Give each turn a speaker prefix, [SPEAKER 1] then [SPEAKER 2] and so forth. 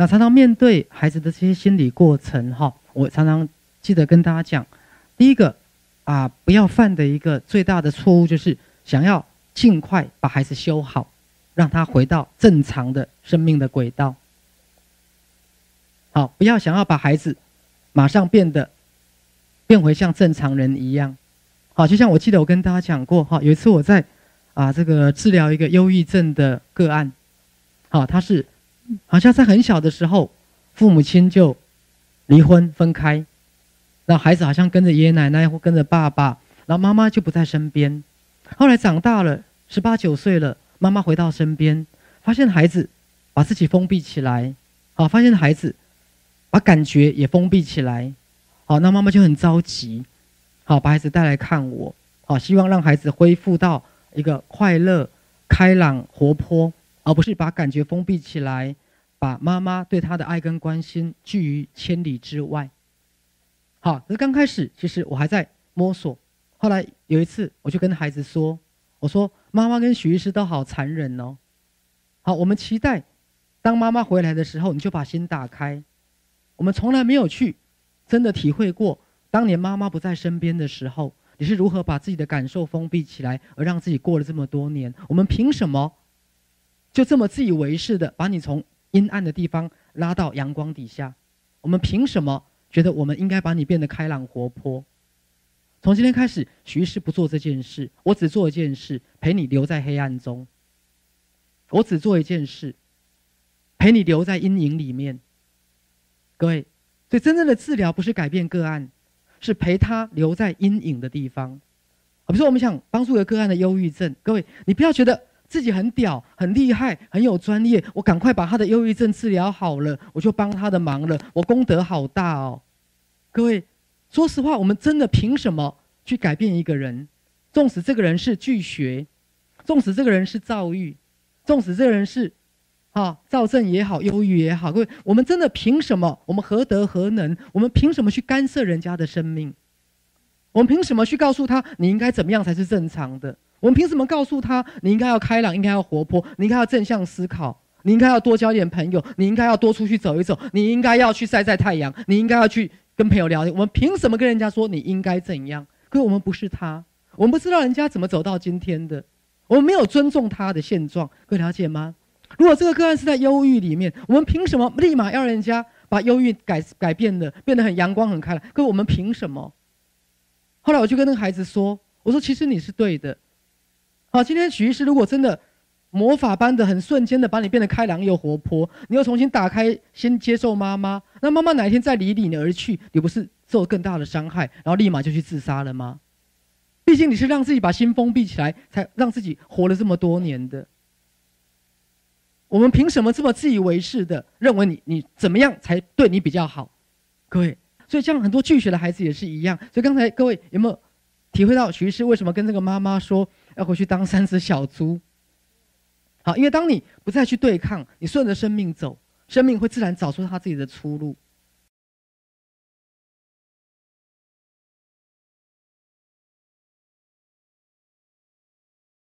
[SPEAKER 1] 那常常面对孩子的这些心理过程，哈，我常常记得跟大家讲，第一个啊，不要犯的一个最大的错误就是想要尽快把孩子修好，让他回到正常的生命的轨道。好，不要想要把孩子马上变得变回像正常人一样。好，就像我记得我跟大家讲过，哈，有一次我在啊这个治疗一个忧郁症的个案，好，他是。好像在很小的时候，父母亲就离婚分开，然后孩子好像跟着爷爷奶奶或跟着爸爸，然后妈妈就不在身边。后来长大了，十八九岁了，妈妈回到身边，发现孩子把自己封闭起来，好，发现孩子把感觉也封闭起来，好，那妈妈就很着急，好，把孩子带来看我，好，希望让孩子恢复到一个快乐、开朗、活泼。而不是把感觉封闭起来，把妈妈对他的爱跟关心拒于千里之外。好，可是刚开始其实我还在摸索。后来有一次，我就跟孩子说：“我说妈妈跟许医师都好残忍哦。好，我们期待当妈妈回来的时候，你就把心打开。我们从来没有去真的体会过，当年妈妈不在身边的时候，你是如何把自己的感受封闭起来，而让自己过了这么多年。我们凭什么？”就这么自以为是的把你从阴暗的地方拉到阳光底下，我们凭什么觉得我们应该把你变得开朗活泼？从今天开始，徐师不做这件事，我只做一件事，陪你留在黑暗中。我只做一件事，陪你留在阴影里面。各位，所以真正的治疗不是改变个案，是陪他留在阴影的地方。比如说，我们想帮助一个个案的忧郁症，各位，你不要觉得。自己很屌，很厉害，很有专业。我赶快把他的忧郁症治疗好了，我就帮他的忙了。我功德好大哦！各位，说实话，我们真的凭什么去改变一个人？纵使这个人是拒学，纵使这个人是躁郁，纵使这个人是啊躁症也好，忧郁也好，各位，我们真的凭什么？我们何德何能？我们凭什么去干涉人家的生命？我们凭什么去告诉他你应该怎么样才是正常的？我们凭什么告诉他，你应该要开朗，应该要活泼，你应该要正向思考，你应该要多交点朋友，你应该要多出去走一走，你应该要去晒晒太阳，你应该要去跟朋友聊天。我们凭什么跟人家说你应该怎样？可我们不是他，我们不知道人家怎么走到今天的，我们没有尊重他的现状，各位了解吗？如果这个个案是在忧郁里面，我们凭什么立马要人家把忧郁改改变的，变得很阳光很开朗？可我们凭什么？后来我就跟那个孩子说：“我说其实你是对的。”好，今天许医师如果真的魔法般的、很瞬间的把你变得开朗又活泼，你又重新打开先接受妈妈，那妈妈哪一天再离你而去，你不是受更大的伤害，然后立马就去自杀了吗？毕竟你是让自己把心封闭起来，才让自己活了这么多年的。我们凭什么这么自以为是的认为你你怎么样才对你比较好？各位，所以像很多拒学的孩子也是一样。所以刚才各位有没有体会到许医师为什么跟这个妈妈说？要回去当三只小猪，好，因为当你不再去对抗，你顺着生命走，生命会自然找出他自己的出路。